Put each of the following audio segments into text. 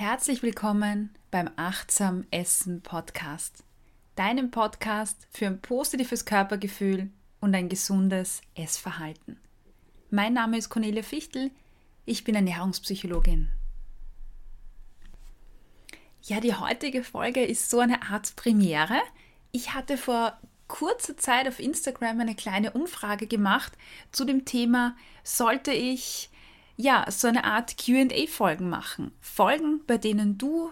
Herzlich willkommen beim Achtsam Essen Podcast, deinem Podcast für ein positives Körpergefühl und ein gesundes Essverhalten. Mein Name ist Cornelia Fichtel, ich bin Ernährungspsychologin. Ja, die heutige Folge ist so eine Art Premiere. Ich hatte vor kurzer Zeit auf Instagram eine kleine Umfrage gemacht zu dem Thema, sollte ich ja, so eine Art QA-Folgen machen. Folgen, bei denen du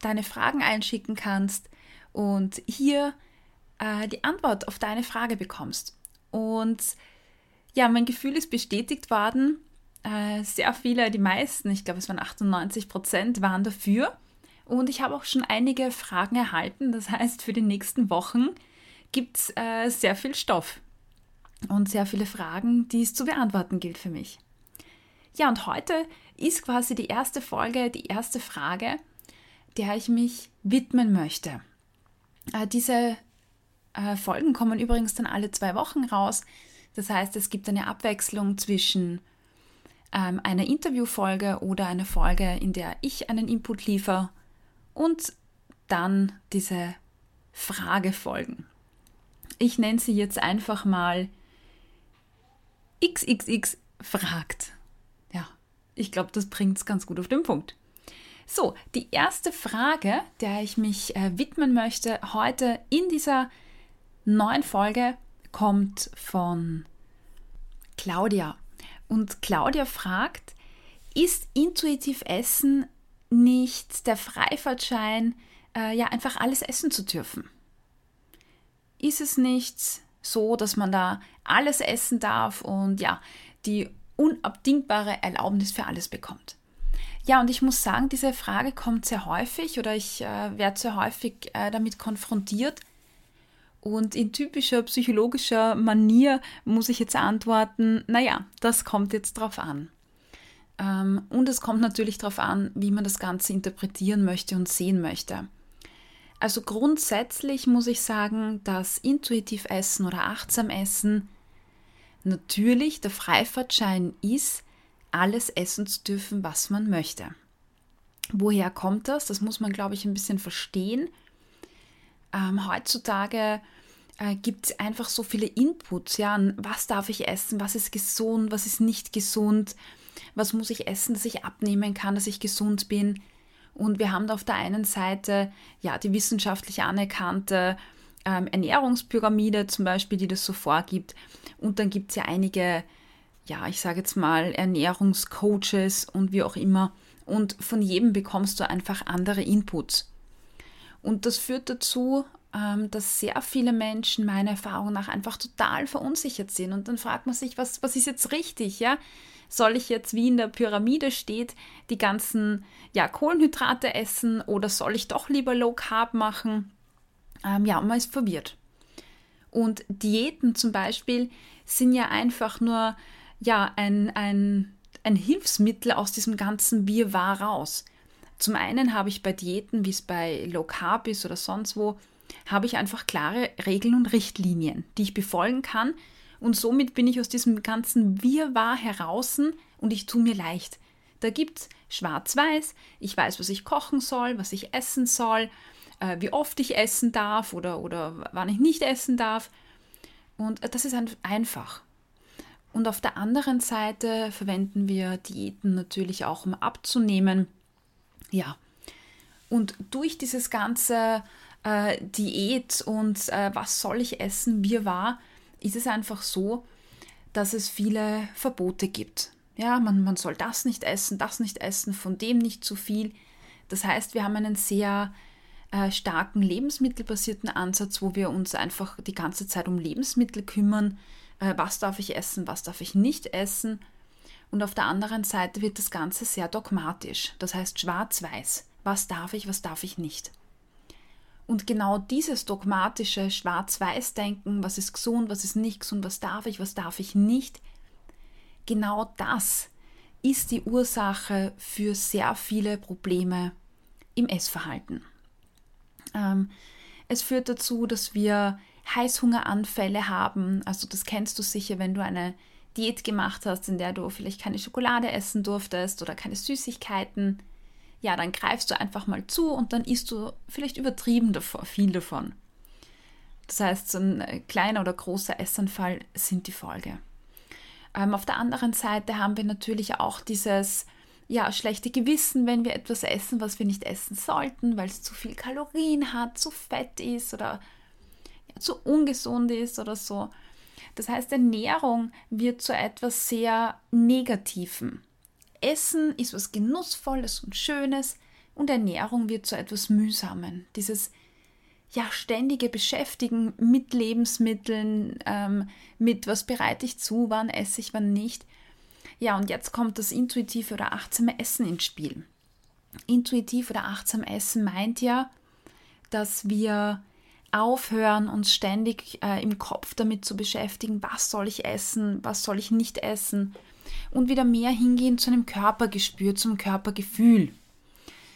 deine Fragen einschicken kannst und hier äh, die Antwort auf deine Frage bekommst. Und ja, mein Gefühl ist bestätigt worden. Äh, sehr viele, die meisten, ich glaube es waren 98 Prozent, waren dafür. Und ich habe auch schon einige Fragen erhalten. Das heißt, für die nächsten Wochen gibt es äh, sehr viel Stoff und sehr viele Fragen, die es zu beantworten gilt für mich. Ja, und heute ist quasi die erste Folge, die erste Frage, der ich mich widmen möchte. Äh, diese äh, Folgen kommen übrigens dann alle zwei Wochen raus. Das heißt, es gibt eine Abwechslung zwischen ähm, einer Interviewfolge oder einer Folge, in der ich einen Input liefere und dann diese Fragefolgen. Ich nenne sie jetzt einfach mal XXX fragt. Ich glaube, das bringt es ganz gut auf den Punkt. So, die erste Frage, der ich mich äh, widmen möchte heute in dieser neuen Folge, kommt von Claudia. Und Claudia fragt, ist intuitiv Essen nicht der Freifahrtschein, äh, ja, einfach alles essen zu dürfen? Ist es nicht so, dass man da alles essen darf und ja, die unabdingbare Erlaubnis für alles bekommt. Ja, und ich muss sagen, diese Frage kommt sehr häufig oder ich äh, werde sehr häufig äh, damit konfrontiert. Und in typischer psychologischer Manier muss ich jetzt antworten, naja, das kommt jetzt drauf an. Ähm, und es kommt natürlich darauf an, wie man das Ganze interpretieren möchte und sehen möchte. Also grundsätzlich muss ich sagen, dass intuitiv Essen oder achtsam Essen natürlich der Freifahrtschein ist, alles essen zu dürfen, was man möchte. Woher kommt das? Das muss man, glaube ich, ein bisschen verstehen. Ähm, heutzutage äh, gibt es einfach so viele Inputs, ja, was darf ich essen, was ist gesund, was ist nicht gesund, was muss ich essen, dass ich abnehmen kann, dass ich gesund bin. Und wir haben da auf der einen Seite ja die wissenschaftlich anerkannte ähm, Ernährungspyramide zum Beispiel, die das so vorgibt. Und dann gibt es ja einige, ja, ich sage jetzt mal, Ernährungscoaches und wie auch immer. Und von jedem bekommst du einfach andere Inputs. Und das führt dazu, ähm, dass sehr viele Menschen meiner Erfahrung nach einfach total verunsichert sind. Und dann fragt man sich, was, was ist jetzt richtig, ja? Soll ich jetzt, wie in der Pyramide steht, die ganzen ja, Kohlenhydrate essen oder soll ich doch lieber Low Carb machen? Ähm, ja, man ist verwirrt. Und Diäten zum Beispiel sind ja einfach nur ja, ein, ein, ein Hilfsmittel aus diesem ganzen Wirrwarr raus. Zum einen habe ich bei Diäten, wie es bei Low Carb ist oder sonst wo, habe ich einfach klare Regeln und Richtlinien, die ich befolgen kann. Und somit bin ich aus diesem ganzen Wirrwarr heraus und ich tue mir leicht. Da gibt es schwarz-weiß, ich weiß, was ich kochen soll, was ich essen soll, äh, wie oft ich essen darf oder, oder wann ich nicht essen darf. Und äh, das ist einfach. Und auf der anderen Seite verwenden wir Diäten natürlich auch, um abzunehmen. Ja. Und durch dieses ganze äh, Diät und äh, was soll ich essen, wie war, ist es einfach so, dass es viele Verbote gibt. Ja, man, man soll das nicht essen, das nicht essen, von dem nicht zu viel. Das heißt, wir haben einen sehr äh, starken lebensmittelbasierten Ansatz, wo wir uns einfach die ganze Zeit um Lebensmittel kümmern. Äh, was darf ich essen, was darf ich nicht essen? Und auf der anderen Seite wird das Ganze sehr dogmatisch, das heißt schwarz-weiß. Was darf ich, was darf ich nicht? Und genau dieses dogmatische Schwarz-Weiß-Denken, was ist gesund, was ist nicht gesund, was darf ich, was darf ich nicht, genau das ist die Ursache für sehr viele Probleme im Essverhalten. Ähm, es führt dazu, dass wir Heißhungeranfälle haben. Also das kennst du sicher, wenn du eine Diät gemacht hast, in der du vielleicht keine Schokolade essen durftest oder keine Süßigkeiten. ja, dann greifst du einfach mal zu und dann isst du vielleicht übertrieben davon, viel davon. Das heißt, so ein äh, kleiner oder großer Essanfall sind die Folge. Ähm, auf der anderen Seite haben wir natürlich auch dieses ja, schlechte Gewissen, wenn wir etwas essen, was wir nicht essen sollten, weil es zu viel Kalorien hat, zu fett ist oder ja, zu ungesund ist oder so. Das heißt, Ernährung wird zu etwas sehr Negativen. Essen ist was Genussvolles und Schönes und Ernährung wird zu etwas Mühsamen. Dieses ja, ständige Beschäftigen mit Lebensmitteln, ähm, mit was bereite ich zu, wann esse ich, wann nicht. Ja, und jetzt kommt das intuitive oder achtsame Essen ins Spiel. Intuitiv oder achtsam Essen meint ja, dass wir aufhören, uns ständig äh, im Kopf damit zu beschäftigen, was soll ich essen, was soll ich nicht essen und wieder mehr hingehen zu einem Körpergespür, zum Körpergefühl.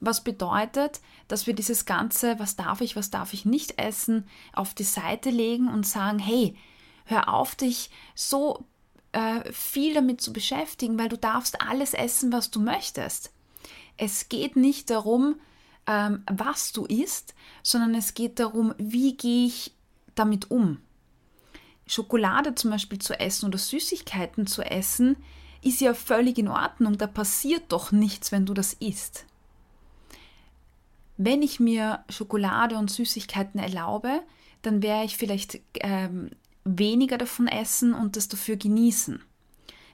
Was bedeutet, dass wir dieses Ganze, was darf ich, was darf ich nicht essen, auf die Seite legen und sagen, hey, hör auf, dich so äh, viel damit zu beschäftigen, weil du darfst alles essen, was du möchtest. Es geht nicht darum, ähm, was du isst, sondern es geht darum, wie gehe ich damit um. Schokolade zum Beispiel zu essen oder Süßigkeiten zu essen, ist ja völlig in Ordnung. Da passiert doch nichts, wenn du das isst. Wenn ich mir Schokolade und Süßigkeiten erlaube, dann werde ich vielleicht ähm, weniger davon essen und das dafür genießen.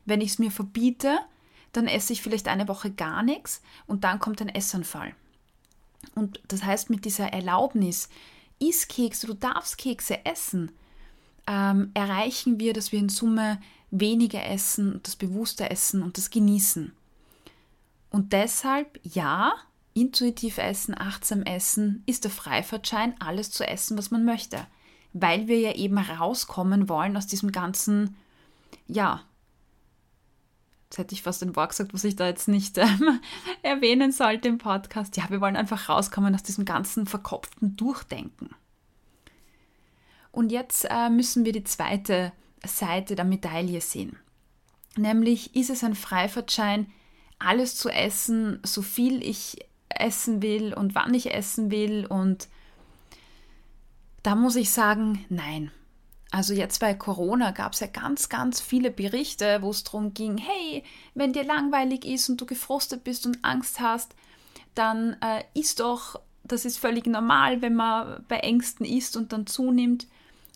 Wenn ich es mir verbiete, dann esse ich vielleicht eine Woche gar nichts und dann kommt ein Essanfall. Und das heißt, mit dieser Erlaubnis, iss Kekse, du darfst Kekse essen, ähm, erreichen wir, dass wir in Summe weniger essen, das bewusste Essen und das Genießen. Und deshalb, ja, intuitiv essen, achtsam essen ist der Freifahrtschein, alles zu essen, was man möchte. Weil wir ja eben rauskommen wollen aus diesem ganzen, ja, jetzt hätte ich fast ein Wort gesagt, was ich da jetzt nicht ähm, erwähnen sollte im Podcast. Ja, wir wollen einfach rauskommen aus diesem ganzen verkopften Durchdenken. Und jetzt äh, müssen wir die zweite Seite der Medaille sehen. Nämlich ist es ein Freifahrtschein, alles zu essen, so viel ich essen will und wann ich essen will. Und da muss ich sagen, nein. Also jetzt bei Corona gab es ja ganz, ganz viele Berichte, wo es darum ging, hey, wenn dir langweilig ist und du gefrostet bist und Angst hast, dann äh, isst doch, das ist völlig normal, wenn man bei Ängsten isst und dann zunimmt.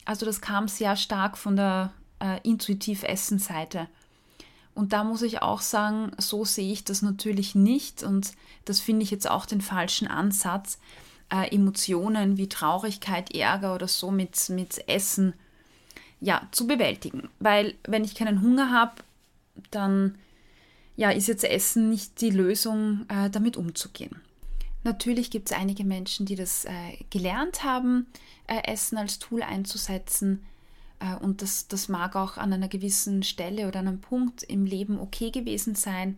Also das kam sehr stark von der äh, Intuitiv-Essen-Seite. Und da muss ich auch sagen, so sehe ich das natürlich nicht und das finde ich jetzt auch den falschen Ansatz, äh, Emotionen wie Traurigkeit, Ärger oder so mit, mit Essen ja, zu bewältigen. Weil wenn ich keinen Hunger habe, dann ja, ist jetzt Essen nicht die Lösung, äh, damit umzugehen. Natürlich gibt es einige Menschen, die das äh, gelernt haben, äh, Essen als Tool einzusetzen. Äh, und das, das mag auch an einer gewissen Stelle oder einem Punkt im Leben okay gewesen sein.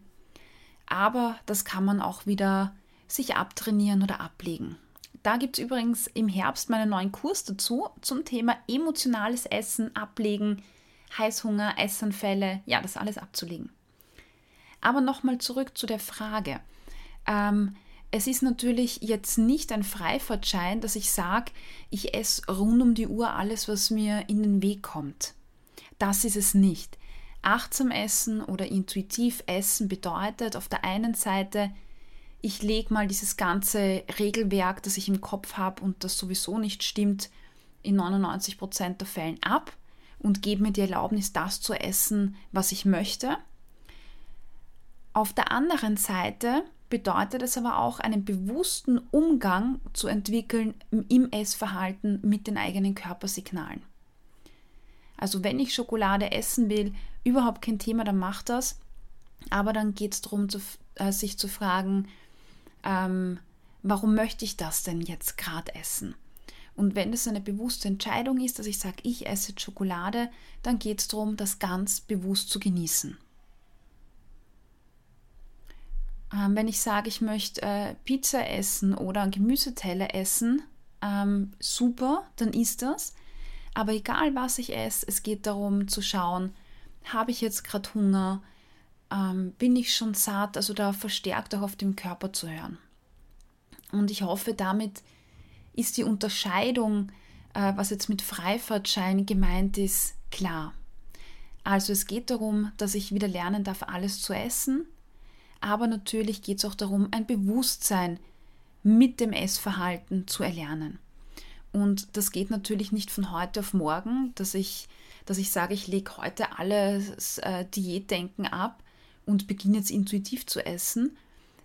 Aber das kann man auch wieder sich abtrainieren oder ablegen. Da gibt es übrigens im Herbst meinen neuen Kurs dazu zum Thema emotionales Essen, Ablegen, Heißhunger, Essanfälle, ja, das alles abzulegen. Aber nochmal zurück zu der Frage. Ähm, es ist natürlich jetzt nicht ein Freifahrtschein, dass ich sage, ich esse rund um die Uhr alles, was mir in den Weg kommt. Das ist es nicht. Achtsam essen oder intuitiv essen bedeutet auf der einen Seite, ich lege mal dieses ganze Regelwerk, das ich im Kopf habe und das sowieso nicht stimmt, in 99 Prozent der Fällen ab und gebe mir die Erlaubnis, das zu essen, was ich möchte. Auf der anderen Seite bedeutet es aber auch, einen bewussten Umgang zu entwickeln im Essverhalten mit den eigenen Körpersignalen. Also wenn ich Schokolade essen will, überhaupt kein Thema, dann macht das. Aber dann geht es darum, äh, sich zu fragen, ähm, warum möchte ich das denn jetzt gerade essen? Und wenn es eine bewusste Entscheidung ist, dass ich sage, ich esse Schokolade, dann geht es darum, das ganz bewusst zu genießen. Ähm, wenn ich sage, ich möchte äh, Pizza essen oder einen Gemüseteller essen, ähm, super, dann ist das. Aber egal, was ich esse, es geht darum zu schauen, habe ich jetzt gerade Hunger? Ähm, bin ich schon satt, also da verstärkt auch auf den Körper zu hören. Und ich hoffe, damit ist die Unterscheidung, äh, was jetzt mit Freifahrtschein gemeint ist, klar. Also es geht darum, dass ich wieder lernen darf, alles zu essen, aber natürlich geht es auch darum, ein Bewusstsein mit dem Essverhalten zu erlernen. Und das geht natürlich nicht von heute auf morgen, dass ich, dass ich sage, ich lege heute alles äh, Diätdenken ab und beginne jetzt intuitiv zu essen.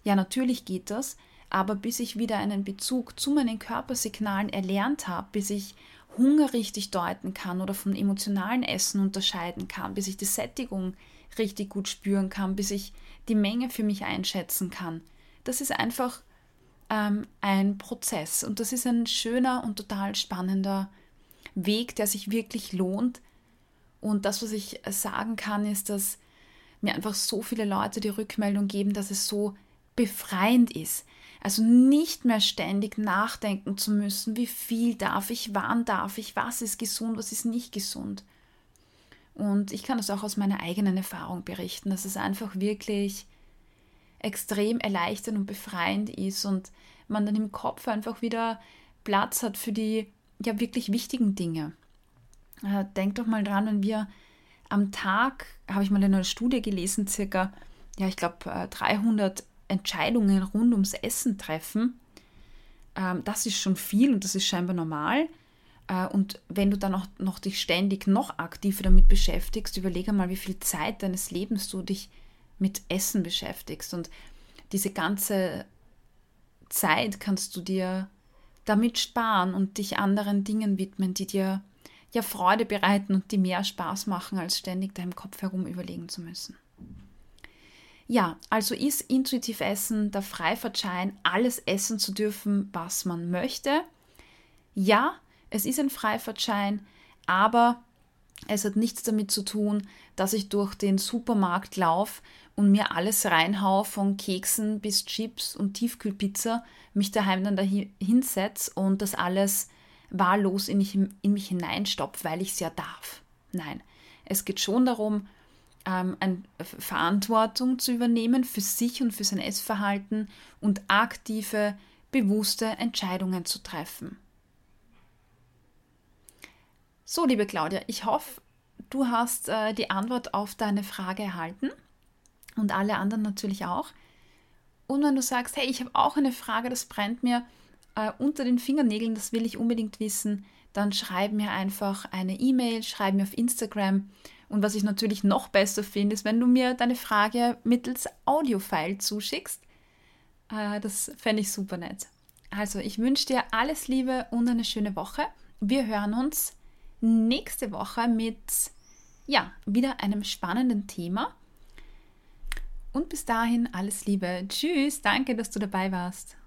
Ja, natürlich geht das, aber bis ich wieder einen Bezug zu meinen Körpersignalen erlernt habe, bis ich Hunger richtig deuten kann oder vom emotionalen Essen unterscheiden kann, bis ich die Sättigung richtig gut spüren kann, bis ich die Menge für mich einschätzen kann. Das ist einfach ähm, ein Prozess und das ist ein schöner und total spannender Weg, der sich wirklich lohnt. Und das, was ich sagen kann, ist, dass mir einfach so viele Leute die Rückmeldung geben, dass es so befreiend ist. Also nicht mehr ständig nachdenken zu müssen, wie viel darf ich, wann darf ich, was ist gesund, was ist nicht gesund. Und ich kann das auch aus meiner eigenen Erfahrung berichten, dass es einfach wirklich extrem erleichternd und befreiend ist und man dann im Kopf einfach wieder Platz hat für die ja wirklich wichtigen Dinge. Äh, denkt doch mal dran, wenn wir am Tag, habe ich mal in einer Studie gelesen, circa, ja, ich glaube, 300 Entscheidungen rund ums Essen treffen. Ähm, das ist schon viel und das ist scheinbar normal. Äh, und wenn du dann auch noch dich ständig noch aktiver damit beschäftigst, überlege mal, wie viel Zeit deines Lebens du dich mit Essen beschäftigst. Und diese ganze Zeit kannst du dir damit sparen und dich anderen Dingen widmen, die dir ja Freude bereiten und die mehr Spaß machen, als ständig deinem Kopf herum überlegen zu müssen. Ja, also ist intuitiv Essen der Freifahrtschein, alles essen zu dürfen, was man möchte. Ja, es ist ein Freifahrtschein, aber es hat nichts damit zu tun, dass ich durch den Supermarkt laufe und mir alles reinhau, von Keksen bis Chips und Tiefkühlpizza, mich daheim dann dahin hinsetze und das alles wahllos in mich, in mich hineinstopfe, weil ich es ja darf. Nein, es geht schon darum, ähm, Verantwortung zu übernehmen für sich und für sein Essverhalten und aktive, bewusste Entscheidungen zu treffen. So, liebe Claudia, ich hoffe, du hast äh, die Antwort auf deine Frage erhalten und alle anderen natürlich auch. Und wenn du sagst, hey, ich habe auch eine Frage, das brennt mir äh, unter den Fingernägeln, das will ich unbedingt wissen, dann schreib mir einfach eine E-Mail, schreib mir auf Instagram und was ich natürlich noch besser finde, ist, wenn du mir deine Frage mittels Audiofile zuschickst. Äh, das fände ich super nett. Also, ich wünsche dir alles Liebe und eine schöne Woche. Wir hören uns nächste Woche mit, ja, wieder einem spannenden Thema. Und bis dahin alles Liebe. Tschüss, danke, dass du dabei warst.